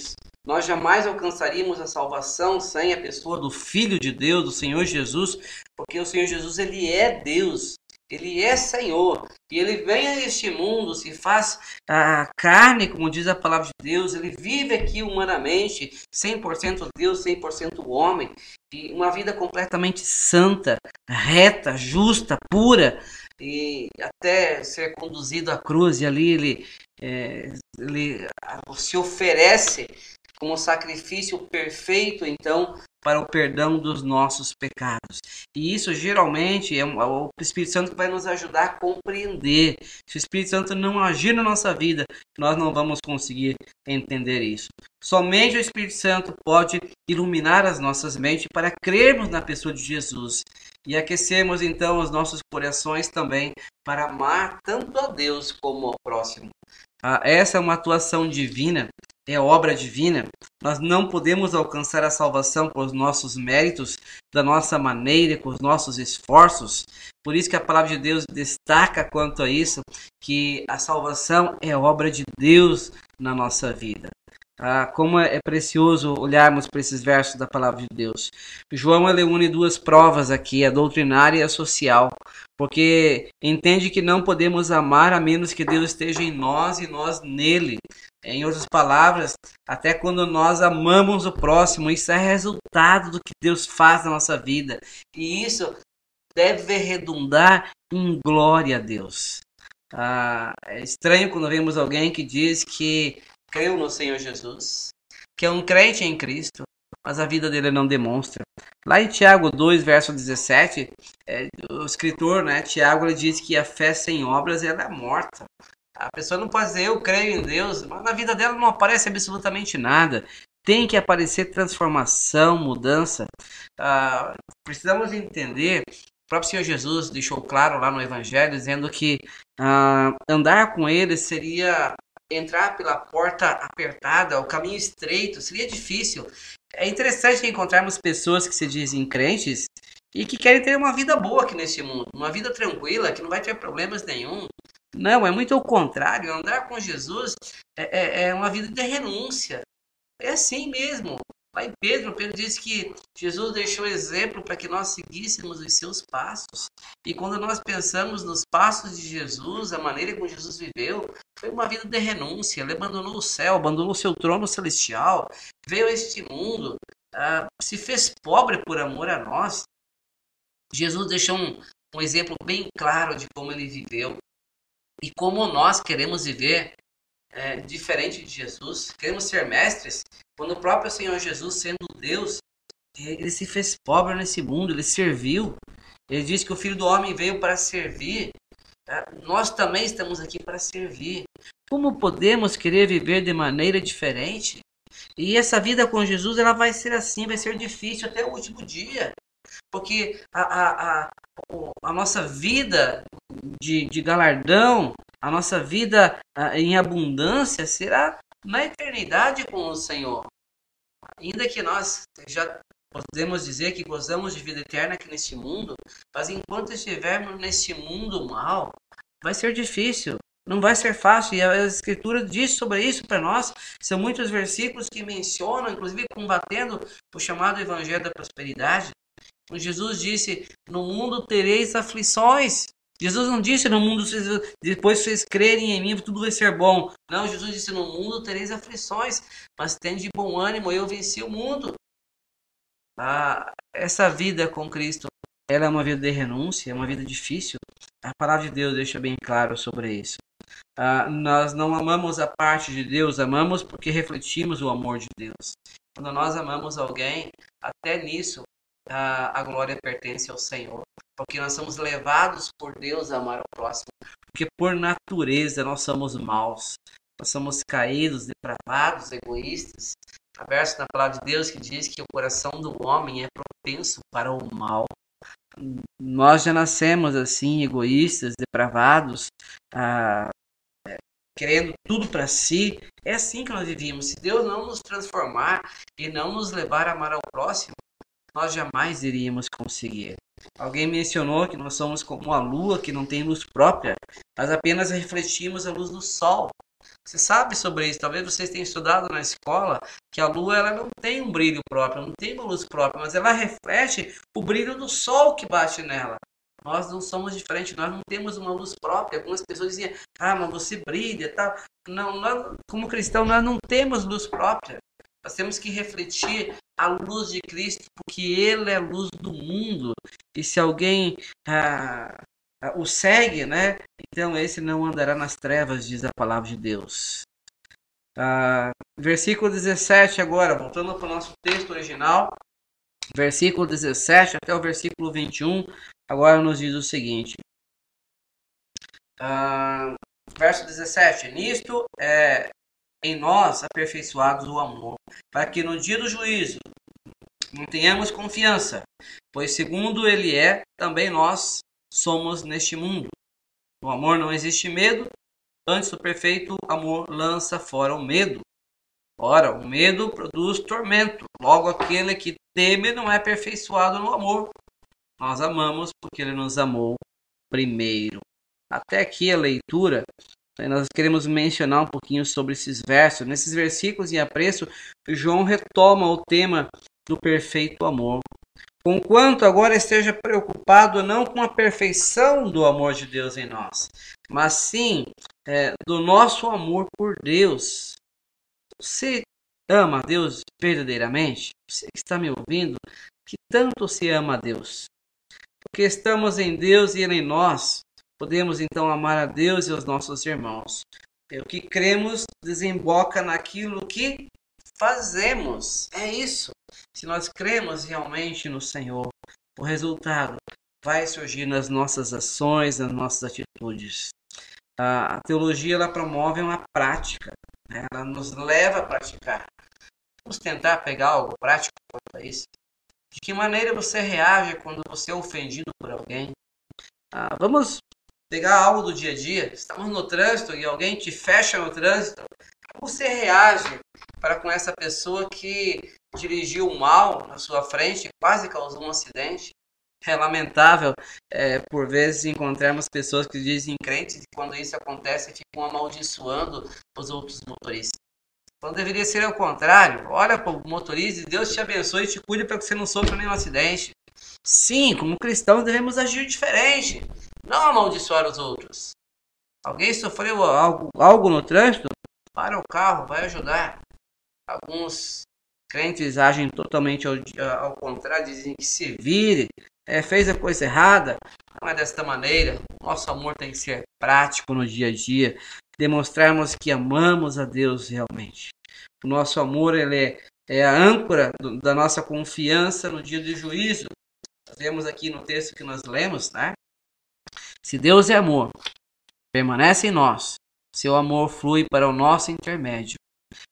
nós jamais alcançaríamos a salvação sem a pessoa do Filho de Deus, do Senhor Jesus, porque o Senhor Jesus ele é Deus. Ele é Senhor e ele vem a este mundo, se faz a carne, como diz a palavra de Deus. Ele vive aqui humanamente, 100% Deus, 100% homem, e uma vida completamente santa, reta, justa, pura, e até ser conduzido à cruz. E ali ele, é, ele se oferece como sacrifício perfeito, então, para o perdão dos nossos pecados. E isso geralmente é o Espírito Santo vai nos ajudar a compreender. Se o Espírito Santo não agir na nossa vida, nós não vamos conseguir entender isso. Somente o Espírito Santo pode iluminar as nossas mentes para crermos na pessoa de Jesus e aquecermos então os nossos corações também para amar tanto a Deus como ao próximo. Ah, essa é uma atuação divina é obra divina, nós não podemos alcançar a salvação com os nossos méritos, da nossa maneira, com os nossos esforços. Por isso que a palavra de Deus destaca quanto a isso, que a salvação é obra de Deus na nossa vida. Ah, como é precioso olharmos para esses versos da palavra de Deus. João ele une duas provas aqui, a doutrinária e a social, porque entende que não podemos amar a menos que Deus esteja em nós e nós nele. Em outras palavras, até quando nós amamos o próximo, isso é resultado do que Deus faz na nossa vida. E isso deve redundar em glória a Deus. Ah, é estranho quando vemos alguém que diz que creu no Senhor Jesus, que é um crente em Cristo, mas a vida dele não demonstra. Lá em Tiago 2, verso 17, é, o escritor, né, Tiago, ele diz que a fé sem obras ela é morta. A pessoa não pode dizer eu creio em Deus, mas na vida dela não aparece absolutamente nada. Tem que aparecer transformação, mudança. Ah, precisamos entender. O próprio Senhor Jesus deixou claro lá no Evangelho, dizendo que ah, andar com Ele seria entrar pela porta apertada, o caminho estreito, seria difícil. É interessante encontrarmos pessoas que se dizem crentes e que querem ter uma vida boa aqui neste mundo, uma vida tranquila, que não vai ter problemas nenhum. Não, é muito ao contrário. Andar com Jesus é, é, é uma vida de renúncia. É assim mesmo. Em Pedro, Pedro diz que Jesus deixou exemplo para que nós seguíssemos os seus passos. E quando nós pensamos nos passos de Jesus, a maneira como Jesus viveu, foi uma vida de renúncia. Ele abandonou o céu, abandonou seu trono celestial, veio a este mundo, uh, se fez pobre por amor a nós. Jesus deixou um, um exemplo bem claro de como ele viveu. E como nós queremos viver é, diferente de Jesus, queremos ser mestres, quando o próprio Senhor Jesus, sendo Deus, ele se fez pobre nesse mundo, ele serviu. Ele disse que o Filho do Homem veio para servir. É, nós também estamos aqui para servir. Como podemos querer viver de maneira diferente? E essa vida com Jesus ela vai ser assim, vai ser difícil até o último dia. Porque a, a, a, a nossa vida de, de galardão, a nossa vida em abundância será na eternidade com o Senhor. Ainda que nós já podemos dizer que gozamos de vida eterna aqui neste mundo, mas enquanto estivermos neste mundo mal, vai ser difícil, não vai ser fácil. E a Escritura diz sobre isso para nós. São muitos versículos que mencionam, inclusive combatendo o chamado Evangelho da Prosperidade. Jesus disse: No mundo tereis aflições. Jesus não disse no mundo, depois vocês crerem em mim, tudo vai ser bom. Não, Jesus disse: No mundo tereis aflições, mas tende de bom ânimo, eu venci o mundo. Ah, essa vida com Cristo, ela é uma vida de renúncia, é uma vida difícil. A palavra de Deus deixa bem claro sobre isso. Ah, nós não amamos a parte de Deus, amamos porque refletimos o amor de Deus. Quando nós amamos alguém, até nisso a, a glória pertence ao Senhor. Porque nós somos levados por Deus a amar o próximo. Porque por natureza nós somos maus. nós somos caídos, depravados, egoístas. Há verso na palavra de Deus que diz que o coração do homem é propenso para o mal. Nós já nascemos assim, egoístas, depravados, ah, querendo tudo para si. É assim que nós vivíamos. Se Deus não nos transformar e não nos levar a amar ao próximo, nós jamais iríamos conseguir. Alguém mencionou que nós somos como a lua que não tem luz própria, mas apenas refletimos a luz do sol. Você sabe sobre isso? Talvez vocês tenham estudado na escola que a lua ela não tem um brilho próprio, não tem uma luz própria, mas ela reflete o brilho do sol que bate nela. Nós não somos diferentes, nós não temos uma luz própria. Algumas pessoas diziam, ah, mas você brilha tal. Não, nós, como cristão, nós não temos luz própria. Nós temos que refletir a luz de Cristo, porque Ele é a luz do mundo. E se alguém ah, ah, o segue, né? Então esse não andará nas trevas, diz a palavra de Deus. Ah, versículo 17 agora, voltando para o nosso texto original. Versículo 17 até o versículo 21, agora nos diz o seguinte. Ah, verso 17. Nisto é em nós aperfeiçoados o amor, para que no dia do juízo não tenhamos confiança, pois segundo ele é, também nós somos neste mundo. No amor não existe medo, antes o perfeito amor lança fora o medo. Ora, o medo produz tormento, logo aquele que teme não é aperfeiçoado no amor. Nós amamos porque ele nos amou primeiro. Até aqui a leitura nós queremos mencionar um pouquinho sobre esses versos. Nesses versículos em apreço, João retoma o tema do perfeito amor. Conquanto agora esteja preocupado não com a perfeição do amor de Deus em nós, mas sim é, do nosso amor por Deus. Você ama a Deus verdadeiramente? Você que está me ouvindo, que tanto se ama a Deus? Porque estamos em Deus e Ele em nós. Podemos então amar a Deus e os nossos irmãos. O que cremos desemboca naquilo que fazemos. É isso. Se nós cremos realmente no Senhor, o resultado vai surgir nas nossas ações, nas nossas atitudes. A teologia ela promove uma prática, né? ela nos leva a praticar. Vamos tentar pegar algo prático quanto a isso. De que maneira você reage quando você é ofendido por alguém? Ah, vamos pegar algo do dia a dia, estamos no trânsito e alguém te fecha no trânsito, como você reage para com essa pessoa que dirigiu mal na sua frente, quase causou um acidente? É lamentável, é, por vezes, encontrarmos pessoas que dizem crentes e quando isso acontece ficam amaldiçoando os outros motoristas. Quando deveria ser ao contrário, olha para o motorista e Deus te abençoe e te cuide para que você não sofra nenhum acidente. Sim, como cristãos devemos agir diferente. Não amaldiçoar os outros. Alguém sofreu algo, algo no trânsito? Para o carro, vai ajudar. Alguns crentes agem totalmente ao, ao contrário, dizem que se vire, é, fez a coisa errada. Não é desta maneira. Nosso amor tem que ser prático no dia a dia. Demonstrarmos que amamos a Deus realmente. O nosso amor ele é, é a âncora do, da nossa confiança no dia do juízo. Vemos aqui no texto que nós lemos, né? Se Deus é amor, permanece em nós, seu amor flui para o nosso intermédio.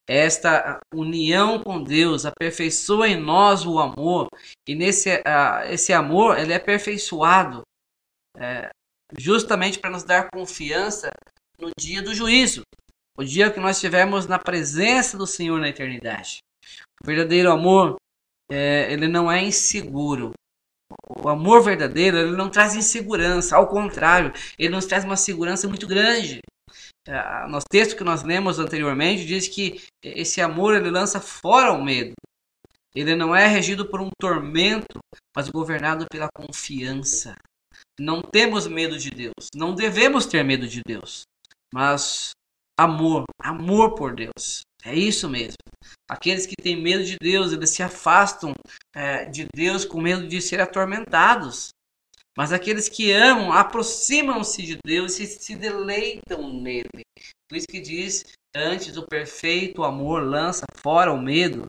Esta união com Deus aperfeiçoa em nós o amor, e nesse uh, esse amor ele é aperfeiçoado é, justamente para nos dar confiança no dia do juízo, o dia que nós estivermos na presença do Senhor na eternidade. O verdadeiro amor é, ele não é inseguro, o amor verdadeiro ele não traz insegurança, ao contrário, ele nos traz uma segurança muito grande. É, no texto que nós lemos anteriormente diz que esse amor ele lança fora o medo. Ele não é regido por um tormento, mas governado pela confiança. Não temos medo de Deus, não devemos ter medo de Deus, mas amor, amor por Deus. É isso mesmo. Aqueles que têm medo de Deus, eles se afastam é, de Deus com medo de ser atormentados. Mas aqueles que amam aproximam-se de Deus e se deleitam nele. Por isso que diz, antes o perfeito amor lança fora o medo.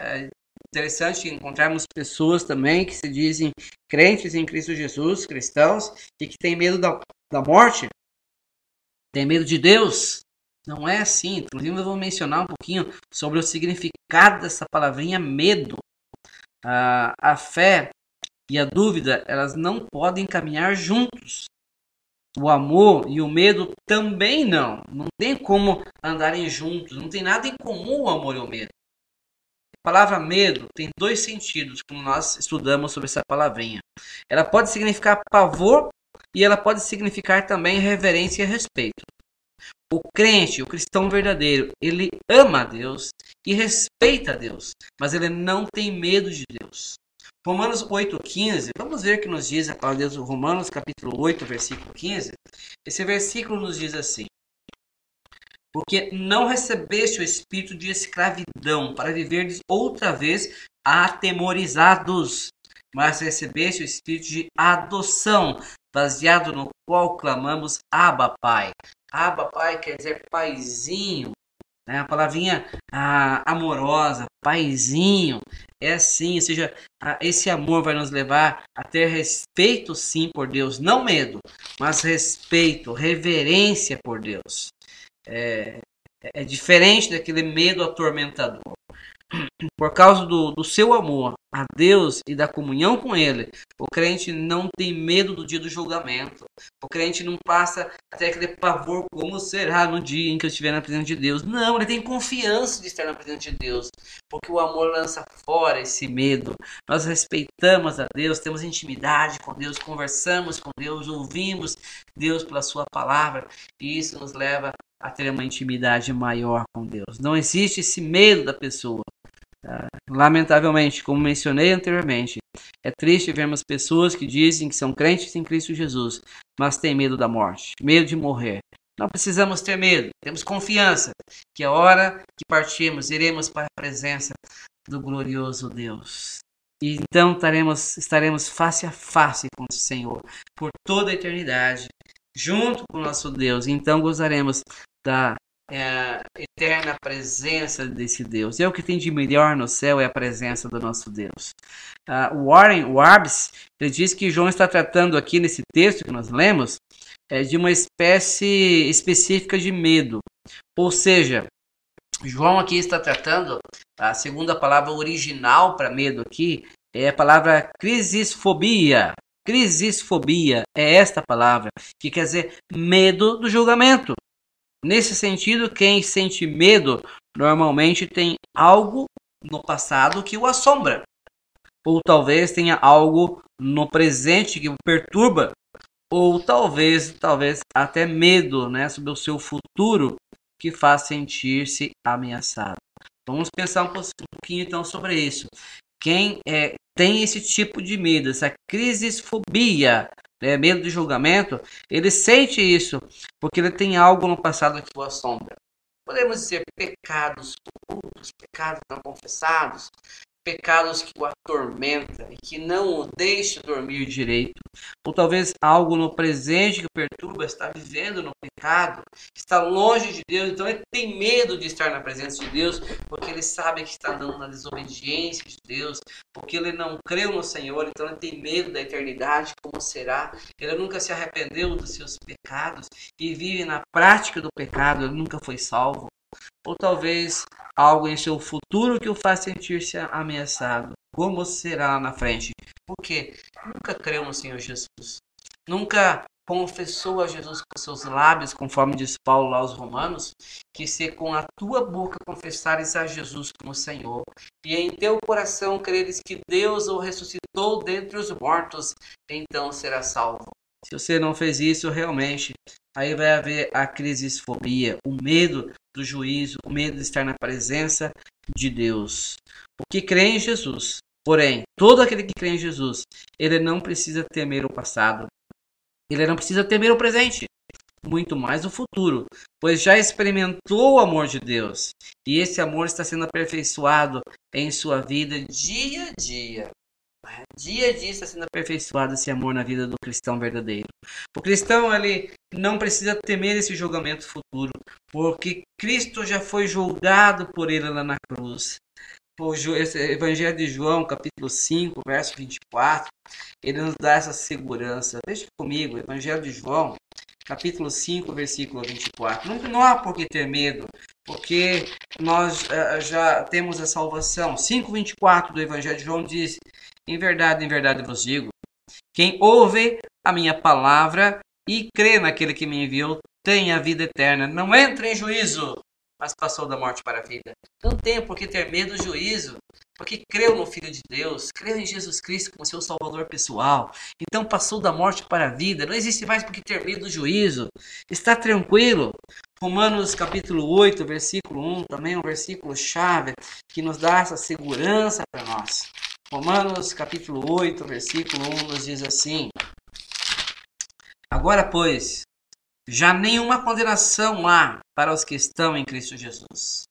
É interessante encontrarmos pessoas também que se dizem crentes em Cristo Jesus, cristãos, e que têm medo da, da morte, têm medo de Deus, Não é assim. Inclusive, eu vou mencionar um pouquinho sobre o significado dessa palavrinha medo. Ah, a fé e a dúvida, elas não podem caminhar juntos. O amor e o medo também não. Não tem como andarem juntos. Não tem nada em comum o amor e o medo. A palavra medo tem dois sentidos, como nós estudamos sobre essa palavrinha. Ela pode significar pavor e ela pode significar também reverência e respeito. O crente, o cristão verdadeiro, ele ama a Deus e respeita a Deus, mas ele não tem medo de Deus. Romanos 8,15, vamos ver o que nos diz a palavra de Deus, Romanos capítulo 8, versículo 15. Esse versículo nos diz assim: porque não recebeste o espírito de escravidão para viverdes outra vez atemorizados, mas recebeste o espírito de adoção, baseado no qual clamamos Abba Pai. Abba Pai quer dizer paizinho, né? a palavrinha ah, amorosa, paizinho, é assim, ou seja, esse amor vai nos levar a ter respeito sim por Deus, não medo, mas respeito, reverência por Deus é, é diferente daquele medo atormentador. Por causa do, do seu amor a Deus e da comunhão com Ele, o crente não tem medo do dia do julgamento. O crente não passa até aquele pavor, como será no dia em que eu estiver na presença de Deus. Não, ele tem confiança de estar na presença de Deus, porque o amor lança fora esse medo. Nós respeitamos a Deus, temos intimidade com Deus, conversamos com Deus, ouvimos Deus pela Sua palavra, e isso nos leva a ter uma intimidade maior com Deus. Não existe esse medo da pessoa. Lamentavelmente, como mencionei anteriormente, é triste vermos pessoas que dizem que são crentes em Cristo Jesus, mas têm medo da morte, medo de morrer. Não precisamos ter medo, temos confiança que a hora que partirmos iremos para a presença do glorioso Deus. E então estaremos, estaremos face a face com o Senhor por toda a eternidade, junto com o nosso Deus. Então gozaremos da é, eterna presença desse Deus. É o que tem de melhor no céu é a presença do nosso Deus. Uh, Warren Warbs ele diz que João está tratando aqui nesse texto que nós lemos é, de uma espécie específica de medo. Ou seja, João aqui está tratando a segunda palavra original para medo aqui é a palavra crisisfobia. Crisisfobia é esta palavra que quer dizer medo do julgamento. Nesse sentido, quem sente medo normalmente tem algo no passado que o assombra, ou talvez tenha algo no presente que o perturba, ou talvez, talvez até medo, né, sobre o seu futuro que faz sentir-se ameaçado. Vamos pensar um pouquinho então sobre isso. Quem é, tem esse tipo de medo, essa crisisfobia, né, medo de julgamento, ele sente isso porque ele tem algo no passado que o assombra. Podemos dizer pecados ocultos, pecados não confessados, pecados que o atormenta e que não o deixa dormir direito, ou talvez algo no presente que o perturba, está vivendo no pecado, está longe de Deus, então ele tem medo de estar na presença de Deus, porque ele sabe que está andando na desobediência de Deus, porque ele não creu no Senhor, então ele tem medo da eternidade, como será, ele nunca se arrependeu dos seus pecados e vive na prática do pecado, ele nunca foi salvo ou talvez algo em seu futuro que o faz sentir-se ameaçado. Como será na frente? Porque nunca creu no Senhor Jesus. Nunca confessou a Jesus com seus lábios, conforme diz Paulo aos Romanos, que se com a tua boca confessares a Jesus como Senhor, e em teu coração creres que Deus o ressuscitou dentre os mortos, então será salvo. Se você não fez isso, realmente, aí vai haver a crisisfobia, o medo do juízo, o medo de estar na presença de Deus. O que crê em Jesus, porém, todo aquele que crê em Jesus, ele não precisa temer o passado, ele não precisa temer o presente, muito mais o futuro, pois já experimentou o amor de Deus e esse amor está sendo aperfeiçoado em sua vida dia a dia. Dia dia está sendo aperfeiçoado esse amor na vida do cristão verdadeiro. O cristão ele não precisa temer esse julgamento futuro, porque Cristo já foi julgado por ele lá na cruz. O Evangelho de João, capítulo 5, verso 24, ele nos dá essa segurança. Veja comigo, Evangelho de João, capítulo 5, versículo 24. Não, não há por que ter medo, porque nós uh, já temos a salvação. 5:24 do Evangelho de João diz: Em verdade, em verdade vos digo, quem ouve a minha palavra e crê naquele que me enviou tem a vida eterna. Não entra em juízo, mas passou da morte para a vida. Não tem por que ter medo do juízo, porque creu no Filho de Deus, creu em Jesus Cristo como seu Salvador pessoal. Então passou da morte para a vida. Não existe mais por que ter medo do juízo. Está tranquilo. Romanos capítulo 8, versículo 1, também um versículo chave que nos dá essa segurança para nós. Romanos capítulo 8, versículo 1 nos diz assim: Agora, pois, já nenhuma condenação há para os que estão em Cristo Jesus.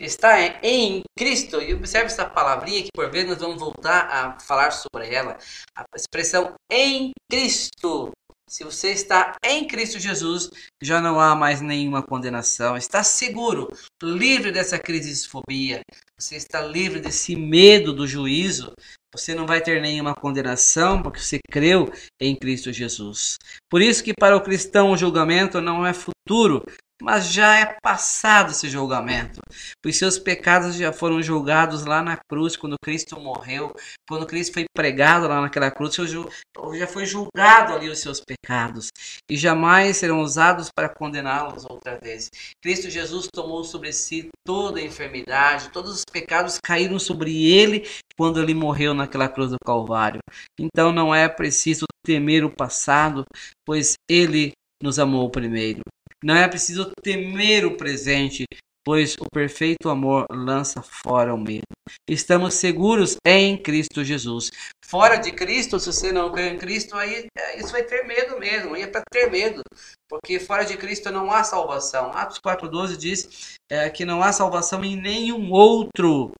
Está em Cristo, e observe essa palavrinha que por vezes nós vamos voltar a falar sobre ela. A expressão em Cristo. Se você está em Cristo Jesus, já não há mais nenhuma condenação. Está seguro, livre dessa crise de fobia. Você está livre desse medo do juízo. Você não vai ter nenhuma condenação porque você creu em Cristo Jesus. Por isso que para o cristão o julgamento não é futuro, mas já é passado esse julgamento. Os seus pecados já foram julgados lá na cruz, quando Cristo morreu, quando Cristo foi pregado lá naquela cruz, já foi julgado ali os seus pecados e jamais serão usados para condená-los outra vez. Cristo Jesus tomou sobre si toda a enfermidade, todos os pecados caíram sobre ele quando ele morreu naquela cruz do Calvário. Então não é preciso temer o passado, pois ele nos amou primeiro. Não é preciso temer o presente, pois o perfeito amor lança fora o medo. Estamos seguros em Cristo Jesus. Fora de Cristo, se você não crê em Cristo, aí é, isso vai ter medo mesmo, aí é para ter medo, porque fora de Cristo não há salvação. Atos 4,12 diz é, que não há salvação em nenhum outro.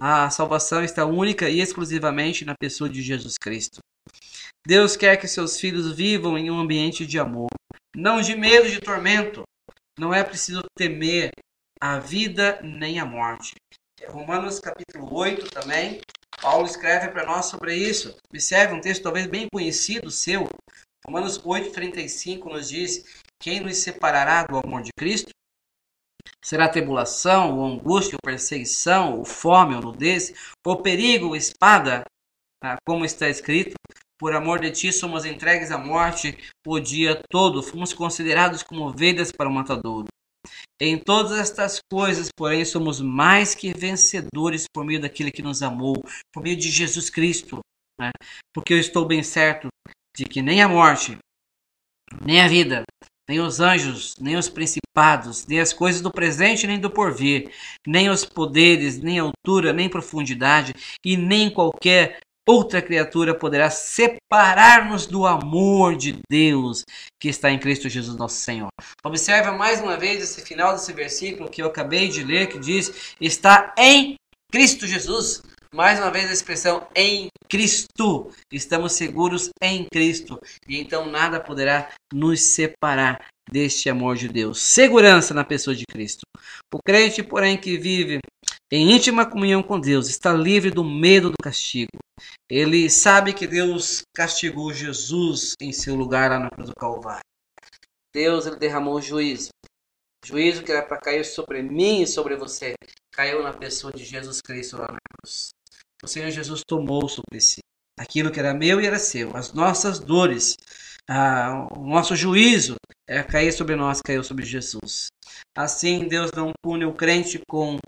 A salvação está única e exclusivamente na pessoa de Jesus Cristo. Deus quer que seus filhos vivam em um ambiente de amor não de medo de tormento. Não é preciso temer a vida nem a morte. Romanos capítulo 8 também, Paulo escreve para nós sobre isso. Observe um texto talvez bem conhecido seu. Romanos 8,35 nos diz: Quem nos separará do amor de Cristo? Será tribulação, ou angústia, ou perseguição, ou fome, ou nudez, ou perigo, ou espada, ah, como está escrito, por amor de ti somos entregues à morte o dia todo, fomos considerados como ovelhas para o matadouro. Em todas estas coisas, porém, somos mais que vencedores por meio daquele que nos amou, por meio de Jesus Cristo. Né? Porque eu estou bem certo de que nem a morte, nem a vida, nem os anjos, nem os principados, nem as coisas do presente, nem do porvir, nem os poderes, nem altura, nem profundidade, e nem qualquer outra criatura poderá separar-nos do amor de Deus que está em Cristo Jesus nosso Senhor. Observa mais uma vez esse final desse versículo que eu acabei de ler, que diz: está em Cristo Jesus. Mais uma vez a expressão em Cristo. Estamos seguros em Cristo. E então nada poderá nos separar deste amor de Deus. Segurança na pessoa de Cristo. O crente, porém, que vive em íntima comunhão com Deus, está livre do medo do castigo. Ele sabe que Deus castigou Jesus em seu lugar lá na cruz do Calvário. Deus ele derramou juízo. Juízo que era para cair sobre mim e sobre você, caiu na pessoa de Jesus Cristo lá na cruz. O Senhor Jesus tomou sobre si aquilo que era meu e era seu, as nossas dores, ah, o nosso juízo é cair sobre nós, caiu sobre Jesus. Assim, Deus não pune o crente com,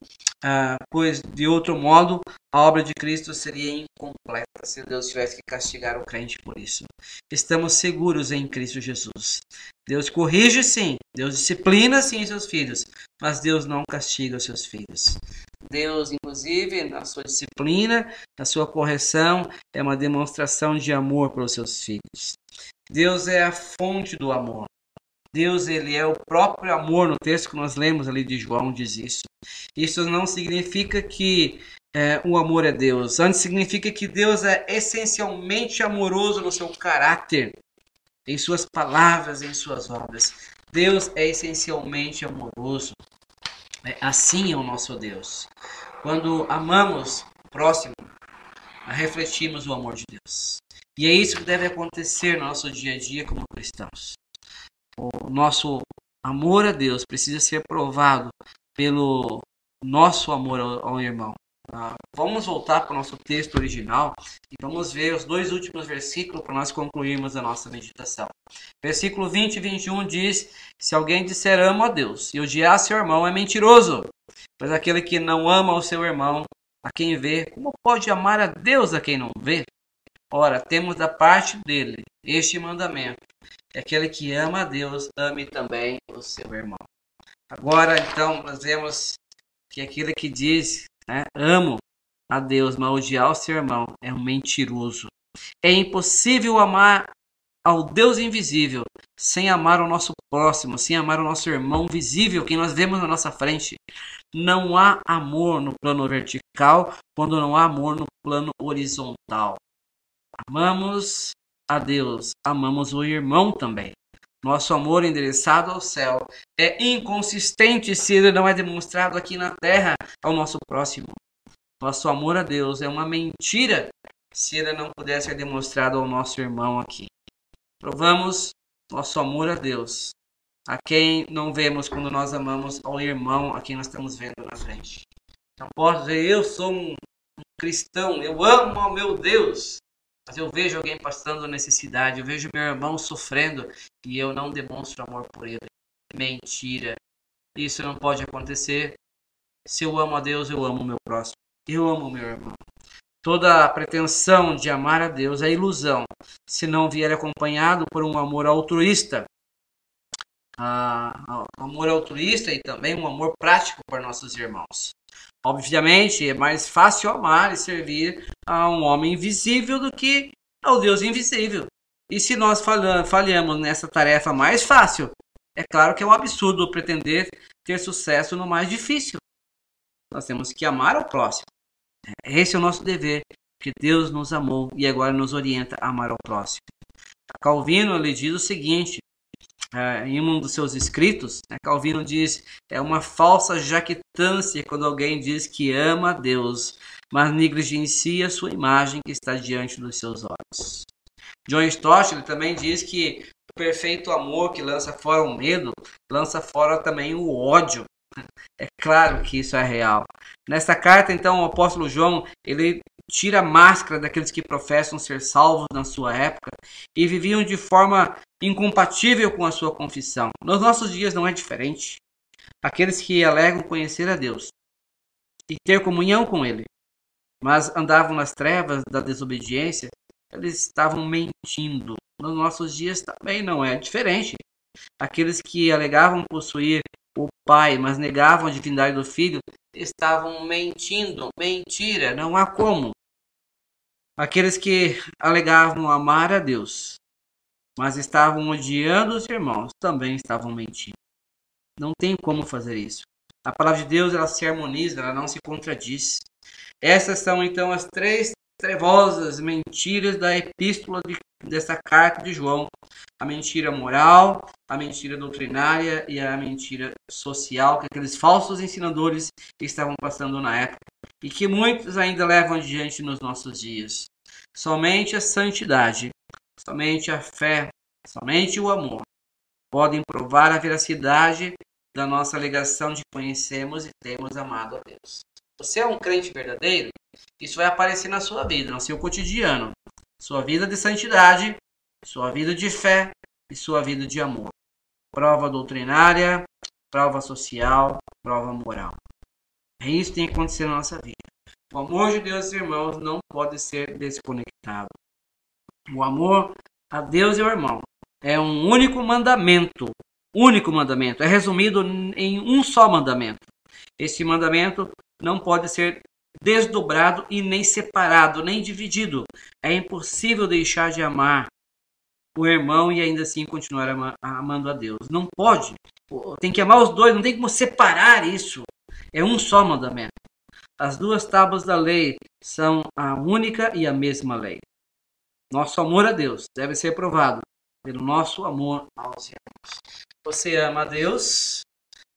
ah, pois de outro modo a obra de Cristo seria incompleta se Deus tivesse que castigar o crente por isso. Estamos seguros em Cristo Jesus. Deus corrige sim, Deus disciplina sim seus filhos, mas Deus não castiga os seus filhos. Deus, inclusive, na sua disciplina, na sua correção, é uma demonstração de amor para os seus filhos. Deus é a fonte do amor. Deus, ele é o próprio amor. No texto que nós lemos ali de João diz isso. Isso não significa que é, o amor é Deus. Antes significa que Deus é essencialmente amoroso no seu caráter, em suas palavras, em suas obras. Deus é essencialmente amoroso. É, assim é o nosso Deus. Quando amamos o próximo, refletimos o amor de Deus. E é isso que deve acontecer no nosso dia a dia como cristãos. o nosso amor a Deus precisa ser provado pelo nosso amor ao, irmão. Ah, vamos voltar para o nosso texto original e vamos ver os dois últimos versículos para nós concluirmos a nossa meditação. Versículo 20 e 21 diz: Se alguém disser amo a Deus e odiar seu irmão, é mentiroso. Pois aquele que não ama o seu irmão, a quem vê, como pode amar a Deus a quem não vê? Ora, temos da parte dele este mandamento: que aquele que ama a Deus, ame também o seu irmão. Agora, então, nós vemos que aquele que diz né, amo a Deus, mas odiar o seu irmão é um mentiroso. É impossível amar ao Deus invisível sem amar o nosso próximo, sem amar o nosso irmão visível, que nós vemos na nossa frente. Não há amor no plano vertical quando não há amor no plano horizontal. Amamos a Deus, amamos o irmão também. Nosso amor endereçado ao céu é inconsistente se ele não é demonstrado aqui na terra ao nosso próximo. Nosso amor a Deus é uma mentira se ele não puder ser demonstrado ao nosso irmão aqui. Provamos nosso amor a Deus, a quem não vemos quando nós amamos ao irmão a quem nós estamos vendo na frente. Não posso dizer, eu sou um cristão, eu amo ao meu Deus, mas eu vejo alguém passando necessidade, eu vejo meu irmão sofrendo e eu não demonstro amor por ele. Mentira. Isso não pode acontecer. Se eu amo a Deus, eu amo o meu próximo. Eu amo o meu irmão. Toda a pretensão de amar a Deus é ilusão, se não vier acompanhado por um amor altruísta. Ah, amor altruísta e também um amor prático para nossos irmãos. Obviamente, é mais fácil amar e servir a um homem invisível do que ao Deus invisível. E se nós falhamos nessa tarefa mais fácil, é claro que é um absurdo pretender ter sucesso no mais difícil. Nós temos que amar ao próximo. Esse é o nosso dever, que Deus nos amou e agora nos orienta a amar ao próximo. Calvino lhe diz o seguinte: é, em um dos seus escritos, né, Calvino diz é uma falsa jactância quando alguém diz que ama a Deus, mas negligencia sua imagem que está diante dos seus olhos. John Stott ele também diz que o perfeito amor que lança fora o medo, lança fora também o ódio. É claro que isso é real. Nesta carta, então, o apóstolo João, ele tira a máscara daqueles que professam ser salvos na sua época e viviam de forma incompatível com a sua confissão. Nos nossos dias não é diferente. Aqueles que alegam conhecer a Deus e ter comunhão com Ele, mas andavam nas trevas da desobediência, eles estavam mentindo. Nos nossos dias também não é diferente. Aqueles que alegavam possuir o Pai, mas negavam a divindade do Filho, estavam mentindo. Mentira, não há como. Aqueles que alegavam amar a Deus, mas estavam odiando os irmãos, também estavam mentindo. Não tem como fazer isso. A palavra de Deus ela se harmoniza, ela não se contradiz. Essas são então as três trevosas mentiras da epístola de, dessa carta de João: a mentira moral, a mentira doutrinária e a mentira social que aqueles falsos ensinadores estavam passando na época e que muitos ainda levam adiante nos nossos dias. Somente a santidade, somente a fé, somente o amor podem provar a veracidade da nossa alegação de conhecemos e temos amado a Deus. Você é um crente verdadeiro? Isso vai aparecer na sua vida, no seu cotidiano. Sua vida de santidade, sua vida de fé e sua vida de amor. Prova doutrinária, prova social, prova moral. É isso que tem que acontecer na nossa vida. O amor de Deus, irmãos, não pode ser desconectado. O amor a Deus e ao irmão é um único mandamento. Único mandamento. É resumido em um só mandamento. Esse mandamento não pode ser desdobrado e nem separado, nem dividido. É impossível deixar de amar o irmão e ainda assim continuar amando a Deus. Não pode. Tem que amar os dois, não tem como separar isso. É um só mandamento. As duas tábuas da lei são a única e a mesma lei. Nosso amor a Deus deve ser provado pelo nosso amor aos irmãos. Você ama a Deus?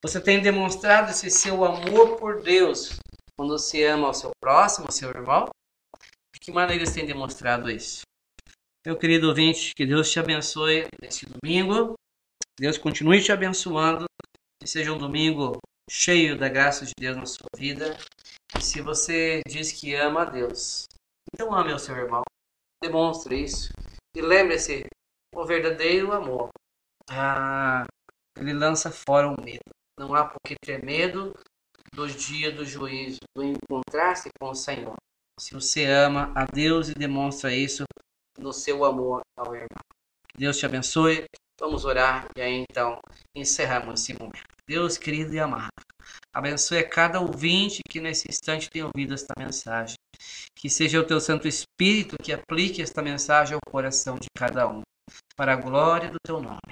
Você tem demonstrado esse seu amor por Deus quando você ama ao seu próximo, ao seu irmão? De que maneira você tem demonstrado isso? Meu querido ouvinte, que Deus te abençoe neste domingo. Deus continue te abençoando. Que seja um domingo cheio da graça de Deus na sua vida. E se você diz que ama a Deus, então ame o seu irmão. Demonstre isso. E lembre-se, o verdadeiro amor, ah, ele lança fora o medo. Não há por que ter medo do dia do juízo, do encontrar-se com o Senhor. Se você ama a Deus e demonstra isso no seu amor ao irmão. Deus te abençoe. Vamos orar e aí então encerramos esse momento. Deus querido e amado, abençoe cada ouvinte que nesse instante tem ouvido esta mensagem. Que seja o teu Santo Espírito que aplique esta mensagem ao coração de cada um, para a glória do teu nome.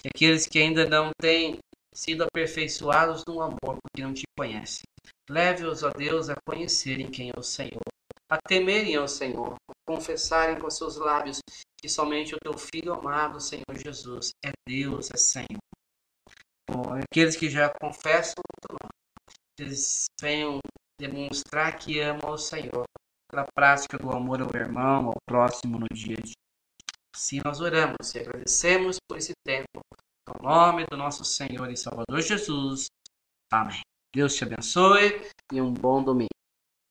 Que aqueles que ainda não têm sido aperfeiçoados no amor porque não te conhecem, leve-os, ó Deus, a conhecerem quem é o Senhor, a temerem ao Senhor, a confessarem com seus lábios que somente o teu Filho amado, Senhor Jesus, é Deus, é Senhor. Bom, aqueles que já confessam eles venham demonstrar que amam o Senhor pela prática do amor ao irmão, ao próximo no dia a dia. Assim nós oramos e agradecemos por esse tempo. Em nome do nosso Senhor e Salvador Jesus. Amém. Deus te abençoe e um bom domingo.